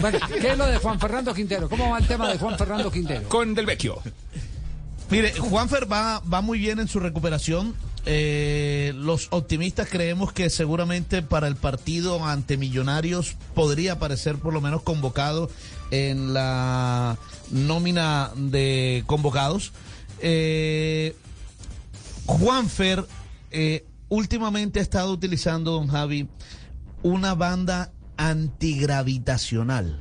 Bueno, ¿qué es lo de Juan Fernando Quintero? ¿Cómo va el tema de Juan Fernando Quintero? Con Del Vecchio. Mire, Juanfer va, va muy bien en su recuperación. Eh, los optimistas creemos que seguramente para el partido ante Millonarios podría aparecer por lo menos convocado en la nómina de convocados. Eh, Juanfer eh, últimamente ha estado utilizando, don Javi, una banda antigravitacional,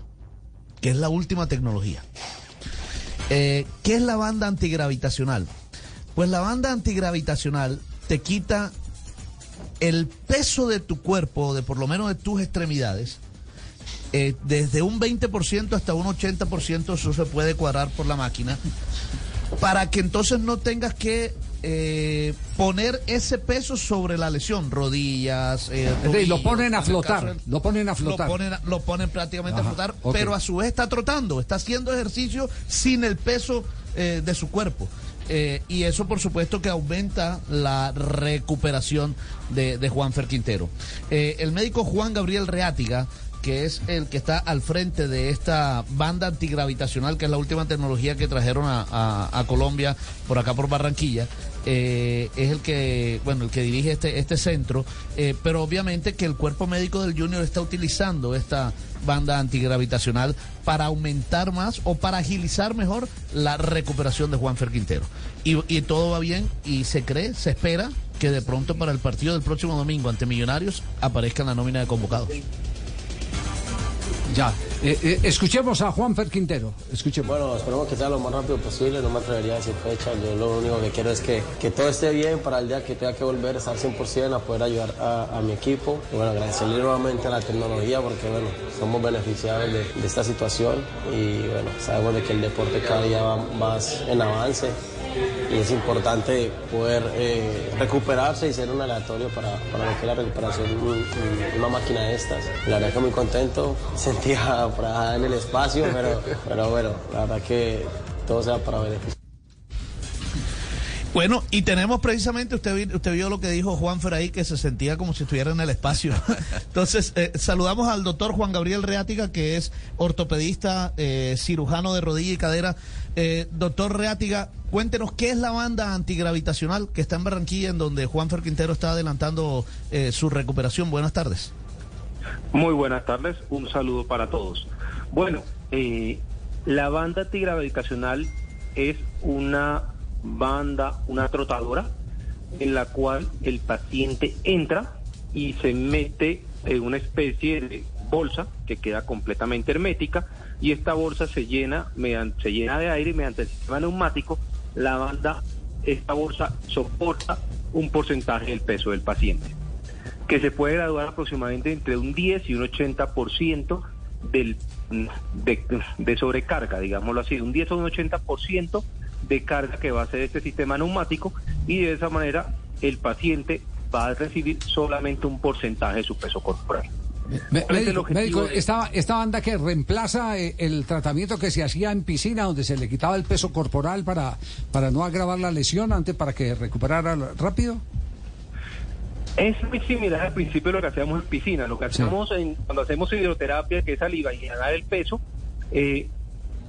que es la última tecnología. Eh, ¿Qué es la banda antigravitacional? Pues la banda antigravitacional te quita el peso de tu cuerpo, de por lo menos de tus extremidades, eh, desde un 20% hasta un 80%, eso se puede cuadrar por la máquina, para que entonces no tengas que eh, poner ese peso sobre la lesión, rodillas, eh, lo ponen a flotar, del- lo ponen a flotar. Lo ponen, a- lo ponen prácticamente Ajá, a flotar, pero a su vez está trotando, está haciendo ejercicio sin el peso eh, de su cuerpo. Eh, y eso, por supuesto, que aumenta la recuperación de, de Juan Fer Quintero. Eh, el médico Juan Gabriel Reátiga, que es el que está al frente de esta banda antigravitacional, que es la última tecnología que trajeron a, Colombia, por acá por Barranquilla, eh, es el que, bueno, el que dirige este, este centro, eh, pero obviamente que el cuerpo médico del Junior está utilizando esta banda antigravitacional para aumentar más o para agilizar mejor la recuperación de Juan Fer Quintero. Y, y todo va bien y se cree, se espera que de pronto para el partido del próximo domingo ante Millonarios aparezca en la nómina de convocados. Ya, eh, eh, escuchemos a Juan Quintero. Escuchemos. Bueno, esperemos que sea lo más rápido posible, no me atrevería a decir fecha, yo lo único que quiero es que, que todo esté bien para el día que tenga que volver estar 100% a poder ayudar a, a mi equipo. Y bueno, agradecerle nuevamente a la tecnología porque bueno, somos beneficiados de, de esta situación y bueno, sabemos de que el deporte cada día va más en avance y es importante poder eh, recuperarse y ser un aleatorio para, para que es la recuperación de un- un- una máquina de estas. La verdad que muy contento, sentía en el espacio, pero, pero bueno, la verdad que todo sea para beneficio. Bueno, y tenemos precisamente, usted, usted vio lo que dijo Juan Fer ahí, que se sentía como si estuviera en el espacio. Entonces, eh, saludamos al doctor Juan Gabriel Reátiga, que es ortopedista, eh, cirujano de rodilla y cadera. Eh, doctor Reátiga, cuéntenos qué es la banda antigravitacional que está en Barranquilla, en donde Juan Fer Quintero está adelantando eh, su recuperación. Buenas tardes. Muy buenas tardes, un saludo para todos. Bueno, eh, la banda antigravitacional es una banda, una trotadora, en la cual el paciente entra y se mete en una especie de bolsa que queda completamente hermética y esta bolsa se llena, se llena de aire y mediante el sistema neumático la banda, esta bolsa soporta un porcentaje del peso del paciente que se puede graduar aproximadamente entre un 10 y un 80% del, de, de sobrecarga, digámoslo así, un 10 o un 80% de carga que va a hacer este sistema neumático y de esa manera el paciente va a recibir solamente un porcentaje de su peso corporal. Me- ¿Cuál es el médico, objetivo médico, de- esta, esta banda que reemplaza eh, el tratamiento que se hacía en piscina, donde se le quitaba el peso corporal para, para no agravar la lesión, antes para que recuperara rápido. Es muy similar al principio de lo que hacíamos en piscina. Lo que Sí. hacemos en, cuando hacemos hidroterapia, que es saliva y ganar el peso, eh,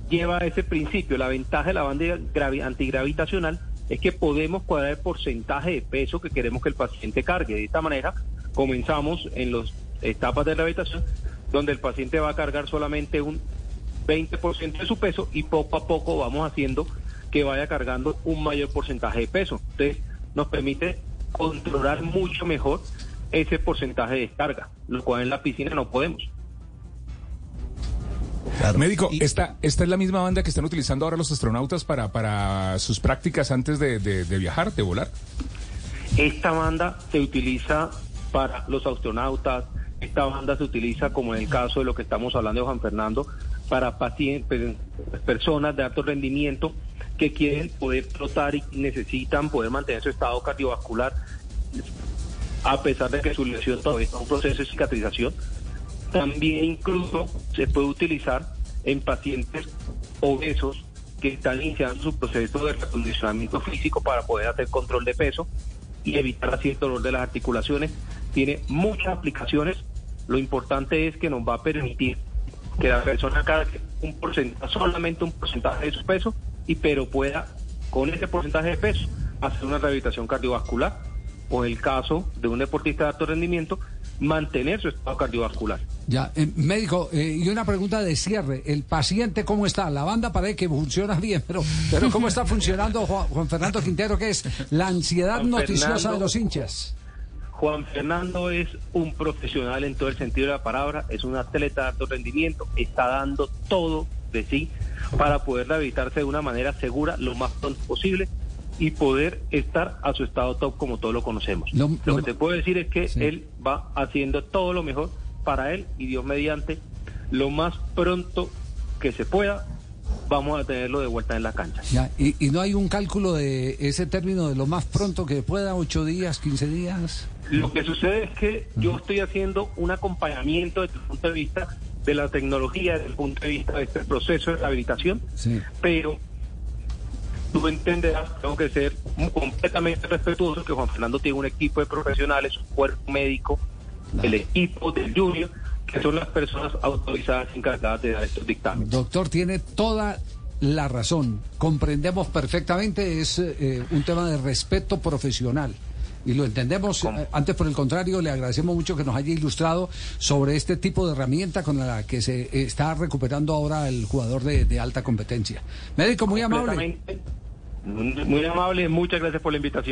lleva a ese principio. La ventaja de la banda gravi- antigravitacional es que podemos cuadrar el porcentaje de peso que queremos que el paciente cargue. De esta manera, comenzamos en las etapas de rehabilitación, donde el paciente va a cargar solamente un 20% de su peso y poco a poco vamos haciendo que vaya cargando un mayor porcentaje de peso. Entonces, nos permite controlar mucho mejor ese porcentaje de descarga, lo cual en la piscina no podemos. Médico, esta, esta es la misma banda que están utilizando ahora los astronautas para, para sus prácticas antes de, de- de viajar, de volar. Esta banda se utiliza para los astronautas, esta banda se utiliza, como en el caso de lo que estamos hablando de Juan Fernando, para pacientes, personas de alto rendimiento que quieren poder trotar y necesitan poder mantener su estado cardiovascular a pesar de que su lesión todavía está en un proceso de cicatrización. También incluso se puede utilizar en pacientes obesos que están iniciando su proceso de recondicionamiento físico para poder hacer control de peso y evitar así el dolor de las articulaciones. Tiene muchas aplicaciones. Lo importante es que nos va a permitir que la persona cargue un porcentaje, solamente un porcentaje de su peso, y pero pueda, con ese porcentaje de peso, hacer una rehabilitación cardiovascular, o el caso de un deportista de alto rendimiento, mantener su estado cardiovascular. Ya, eh, médico, eh, y una pregunta de cierre. ¿El paciente cómo está? La banda parece que funciona bien, pero, pero ¿cómo está funcionando Juan, Juan Fernando Quintero, que es la ansiedad Juan noticiosa Fernando- de los hinchas? Juan Fernando es un profesional en todo el sentido de la palabra, es un atleta de alto rendimiento, está dando todo de sí para poder rehabilitarse de una manera segura lo más pronto posible y poder estar a su estado top como todos lo conocemos. Lo- que te puedo decir es que Sí. él va haciendo todo lo mejor para él y Dios mediante lo más pronto que se pueda vamos a tenerlo de vuelta en la cancha. Ya, y, y no hay un cálculo de ese término de lo más pronto que pueda, ocho días, quince días. Lo que sucede es que yo estoy haciendo un acompañamiento desde el punto de vista de la tecnología, desde el punto de vista de este proceso de rehabilitación, Sí. pero tú entenderás, tengo que ser completamente respetuoso que Juan Fernando tiene un equipo de profesionales, un cuerpo médico, el equipo del Junior, que son las personas autorizadas encargadas de dar estos dictámenes. Doctor, tiene toda la razón. Comprendemos perfectamente, es eh, un tema de respeto profesional. Y lo entendemos. Eh, Antes, por el contrario, le agradecemos mucho que nos haya ilustrado sobre este tipo de herramienta con la que se está recuperando ahora el jugador de, de alta competencia. Médico, muy amable. Muy amable, muchas gracias por la invitación.